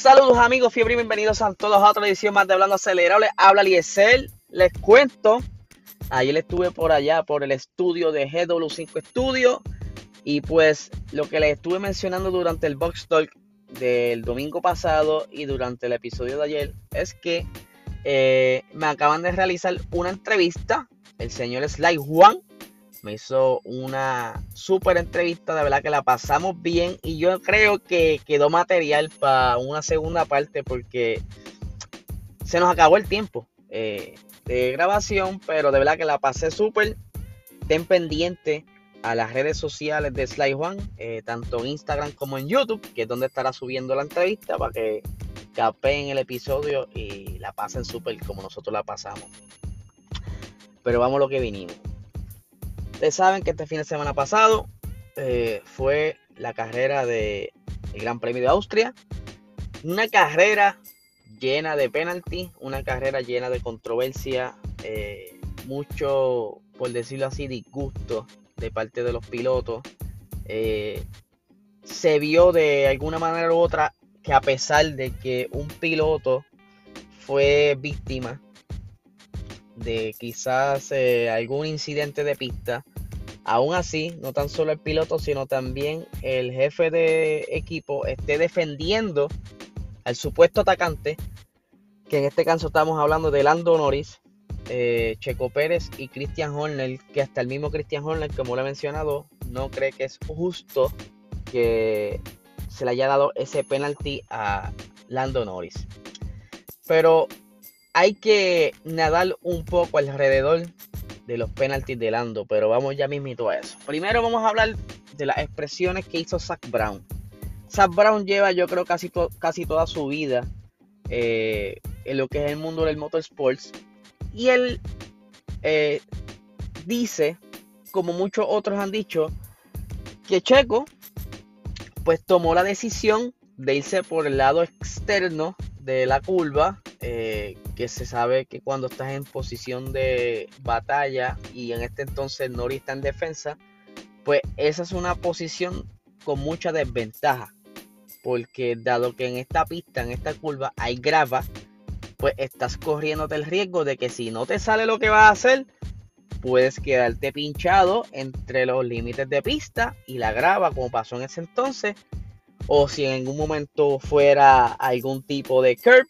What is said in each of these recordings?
Saludos amigos, fiebre y bienvenidos a todos a otra edición más de Hablando Acelerable. Habla Liesel, les cuento. Ayer estuve por allá, por el estudio de GW5 Studio. Y pues lo que les estuve mencionando durante el Box Talk del domingo pasado y durante el episodio de ayer es que eh, me acaban de realizar una entrevista. El señor Sly Juan me hizo una súper entrevista, de verdad que la pasamos bien y yo creo que quedó material para una segunda parte porque se nos acabó el tiempo eh, de grabación, pero de verdad que la pasé súper. Ten pendiente a las redes sociales de Sly Juan, eh, tanto en Instagram como en YouTube, que es donde estará subiendo la entrevista para que capeen el episodio y la pasen súper como nosotros la pasamos. Pero vamos a lo que vinimos. Ustedes saben que este fin de semana pasado eh, fue la carrera del Gran Premio de Austria. Una carrera llena de penalti, una carrera llena de controversia, eh, mucho, por decirlo así, disgusto de parte de los pilotos. Eh, se vio de alguna manera u otra que a pesar de que un piloto fue víctima de quizás algún incidente de pista, Aún así, no tan solo el piloto, sino también el jefe de equipo esté defendiendo al supuesto atacante, que en este caso estamos hablando de Lando Norris, eh, Checo Pérez y Christian Horner, que hasta el mismo Christian Horner, como lo he mencionado, no cree que es justo que se le haya dado ese penalti a Lando Norris. Pero hay que nadar un poco alrededor de los penaltis de Lando, pero vamos ya mismito a eso. Primero vamos a hablar de las expresiones que hizo Zach Brown. Zach Brown lleva yo creo casi, casi toda su vida eh, en lo que es el mundo del motorsports y él eh, dice, como muchos otros han dicho, que Checo pues tomó la decisión de irse por el lado externo de la curva eh, que se sabe que cuando estás en posición de batalla y en este entonces Nori está en defensa, pues esa es una posición con mucha desventaja. Porque dado que en esta pista, en esta curva, hay grava, pues estás corriendo el riesgo de que si no te sale lo que vas a hacer, puedes quedarte pinchado entre los límites de pista y la grava, como pasó en ese entonces. O si en algún momento fuera algún tipo de curve,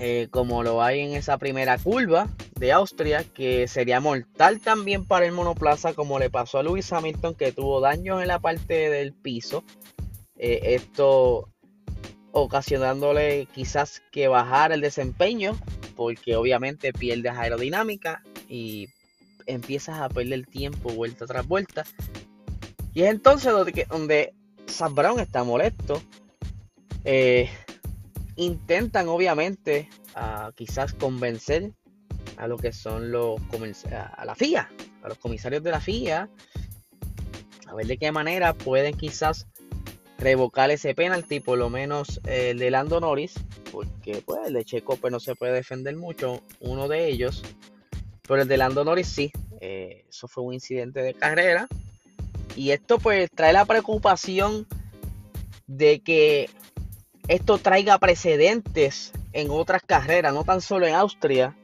eh, como lo hay en esa primera curva de Austria, que sería mortal también para el monoplaza, como le pasó a Lewis Hamilton, que tuvo daños en la parte del piso. Eh, esto ocasionándole quizás que bajar el desempeño, porque obviamente pierdes aerodinámica y empiezas a perder tiempo vuelta tras vuelta. Y es entonces donde, donde Sam Brown está molesto. Eh, intentan obviamente quizás convencer a lo que son los a la FIA, a los comisarios de la FIA, a ver de qué manera pueden quizás revocar ese penalti, por lo menos el de Lando Norris, porque pues el de Checo pues, no se puede defender mucho, uno de ellos, pero el de Lando Norris sí, eh, eso fue un incidente de carrera, y esto pues trae la preocupación de que esto traiga precedentes en otras carreras, no tan solo en Austria.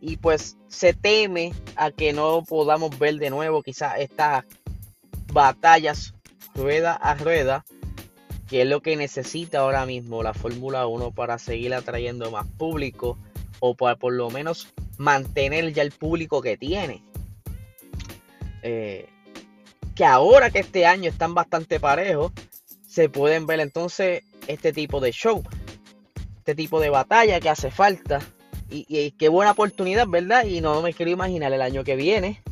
Y pues se teme a que no podamos ver de nuevo quizás estas batallas rueda a rueda, que es lo que necesita ahora mismo la Fórmula 1 para seguir atrayendo más público o para por lo menos mantener ya el público que tiene. Eh, que ahora que este año están bastante parejos, se pueden ver entonces este tipo de show, este tipo de batalla que hace falta. Y, qué buena oportunidad, ¿verdad? Y no me quiero imaginar el año que viene,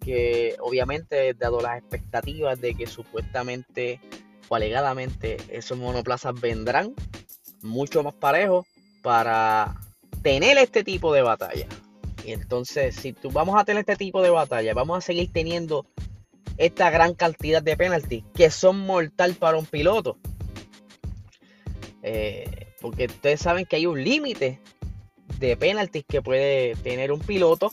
que obviamente, dado las expectativas de que supuestamente o alegadamente esos monoplazas vendrán mucho más parejos para tener este tipo de batalla. Y entonces, si tú vamos a tener este tipo de batalla, vamos a seguir teniendo esta gran cantidad de penaltis que son mortal para un piloto. Eh, porque ustedes saben que hay un límite de penaltis que puede tener un piloto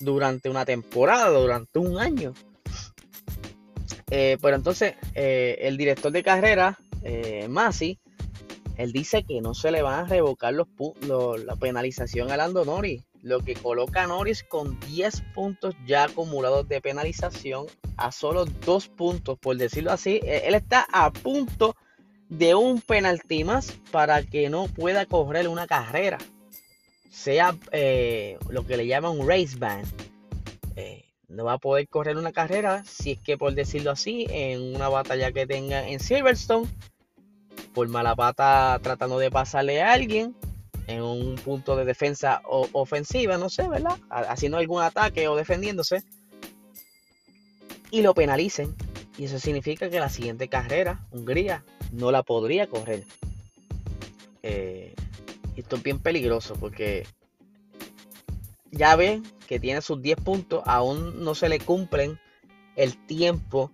durante una temporada, durante un año. Eh, pero entonces eh, el director de carrera, Masi, él dice que no se le van a revocar los, la penalización a Lando Norris, lo que coloca a Norris con 10 puntos ya acumulados de penalización a solo 2 puntos, por decirlo así. Él está a punto de un penalti más para que no pueda correr una carrera, sea eh, lo que le llaman un race ban. Eh, no va a poder correr una carrera si es que, por decirlo así, en una batalla que tenga en Silverstone por mala pata tratando de pasarle a alguien en un punto de defensa o ofensiva, no sé, ¿verdad? Haciendo algún ataque o defendiéndose. Y lo penalicen. Y eso significa que la siguiente carrera, Hungría, no la podría correr. Eh, esto es bien peligroso porque ya ven que tiene sus 10 puntos, aún no se le cumplen el tiempo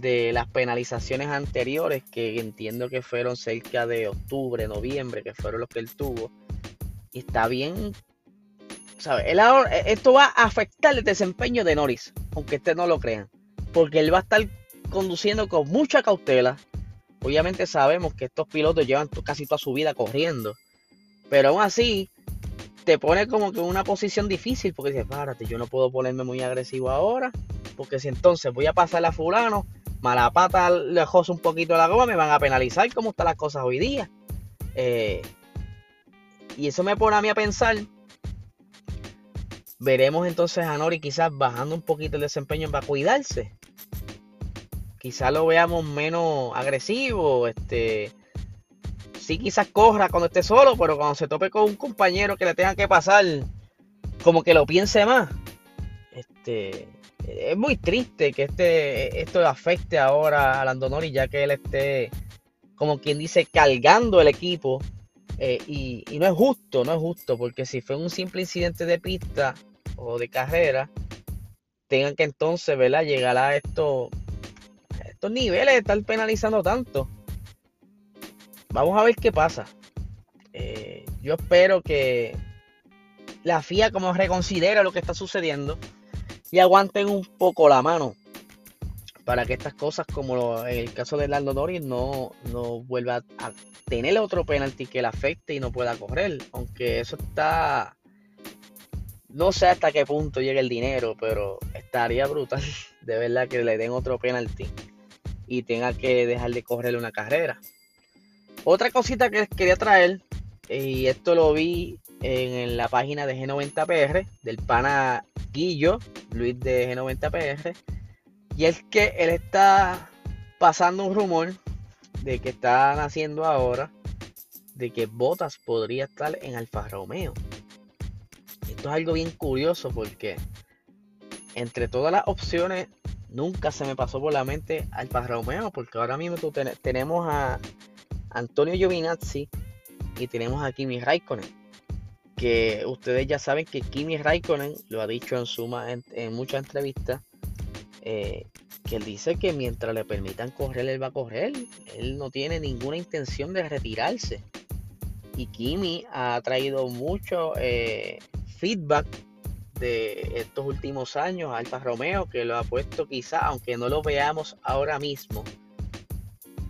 de las penalizaciones anteriores, que entiendo que fueron cerca de octubre, noviembre, que fueron los que él tuvo. Y está bien, ¿sabes? esto va a afectar el desempeño de Norris, aunque ustedes no lo crean, porque él va a estar conduciendo con mucha cautela. Obviamente sabemos que estos pilotos llevan casi toda su vida corriendo, pero aún así te pone como que en una posición difícil porque dices, párate, yo no puedo ponerme muy agresivo ahora, porque si entonces voy a pasar a fulano, mala pata lejos un poquito la goma, me van a penalizar como están las cosas hoy día. Eh, y eso me pone a mí a pensar. Veremos entonces a Nori quizás bajando un poquito el desempeño para cuidarse. Quizás lo veamos menos agresivo. Este, sí, quizás corra cuando esté solo, pero cuando se tope con un compañero que le tenga que pasar, como que lo piense más. Este, es muy triste que este, esto afecte ahora a Landonori, ya que él esté, como quien dice, cargando el equipo. Eh, y, no es justo, no es justo, porque si fue un simple incidente de pista o de carrera, tengan que entonces, ¿verdad? Llegar a estos, estos niveles de estar penalizando tanto. Vamos a ver qué pasa. Eh, yo espero que la FIA como reconsidera lo que está sucediendo y aguanten un poco la mano para que estas cosas, como en el caso de Lando Norris, no, no vuelva a tener otro penalti que le afecte y no pueda correr. Aunque eso está. No sé hasta qué punto llega el dinero, pero estaría brutal de verdad que le den otro penalti y tenga que dejar de correr una carrera. Otra cosita que quería traer, y esto lo vi en la página de G90PR, del pana Guillo, Luis de G90PR, y es que él está pasando un rumor de que están haciendo ahora de que Botas podría estar en Alfa Romeo. Esto es algo bien curioso porque entre todas las opciones nunca se me pasó por la mente Alfa Romeo porque ahora mismo tenemos a Antonio Giovinazzi y tenemos a Kimi Raikkonen que ustedes ya saben que Kimi Raikkonen lo ha dicho en, suma, en, muchas entrevistas, eh, que él dice que mientras le permitan correr, él va a correr. Él no tiene ninguna intención de retirarse. Y Kimi ha traído mucho eh, feedback de estos últimos años Alfa Romeo, que lo ha puesto quizá, aunque no lo veamos ahora mismo,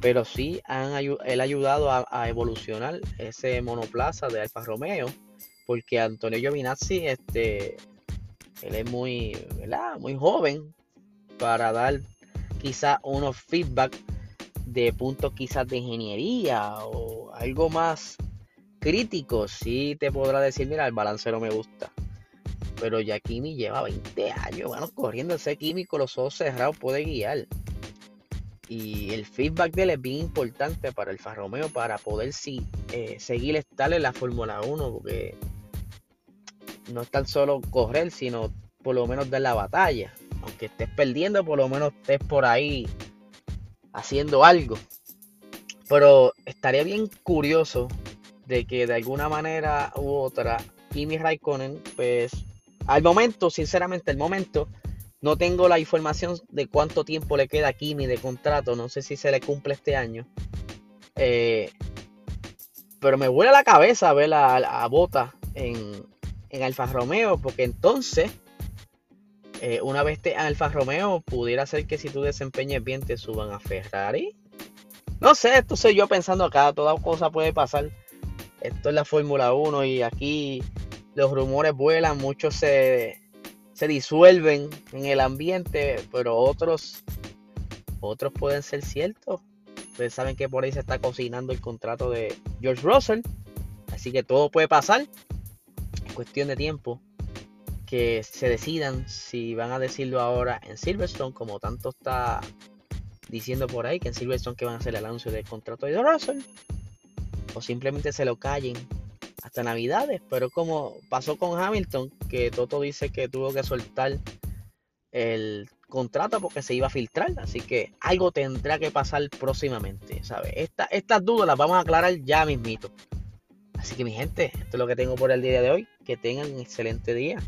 pero sí han, él ha ayudado a, evolucionar ese monoplaza de Alfa Romeo porque Antonio Giovinazzi, este, él es muy, muy joven para dar quizás unos feedback de puntos quizás de ingeniería o algo más crítico, sí te podrá decir, mira, el balance no me gusta. Pero ya Kimi lleva 20 años, bueno, corriendo ese químico, los ojos cerrados puede guiar. Y el feedback de él es bien importante para el Farromeo para poder sí, eh, seguir estable en la Fórmula 1, porque no es tan solo correr, sino por lo menos dar la batalla. Aunque estés perdiendo, por lo menos estés por ahí haciendo algo. Pero estaría bien curioso de que de alguna manera u otra Kimi Raikkonen, pues al momento, sinceramente, al momento, no tengo la información de cuánto tiempo le queda a Kimi de contrato. No sé si se le cumple este año. Eh, pero me vuela la cabeza ver a, Bota en, en Alfa Romeo, porque entonces, eh, una vez te Alfa Romeo, pudiera ser que si tú desempeñes bien te suban a Ferrari. No sé, esto soy yo pensando acá, toda cosa puede pasar. Esto es la Fórmula 1 y aquí los rumores vuelan, muchos se, se disuelven en el ambiente, pero otros, otros pueden ser ciertos. Ustedes saben que por ahí se está cocinando el contrato de George Russell, así que todo puede pasar. Es cuestión de tiempo que se decidan si van a decirlo ahora en Silverstone, como tanto está diciendo por ahí que en Silverstone que van a hacer el anuncio del contrato de Russell, o simplemente se lo callen Navidades, pero como pasó con Hamilton, que Toto dice que tuvo que soltar el contrato porque se iba a filtrar, así que algo tendrá que pasar próximamente, ¿sabes? estas dudas las vamos a aclarar ya mismito. Así que mi gente, esto es lo que tengo por el día de hoy. Que tengan un excelente día.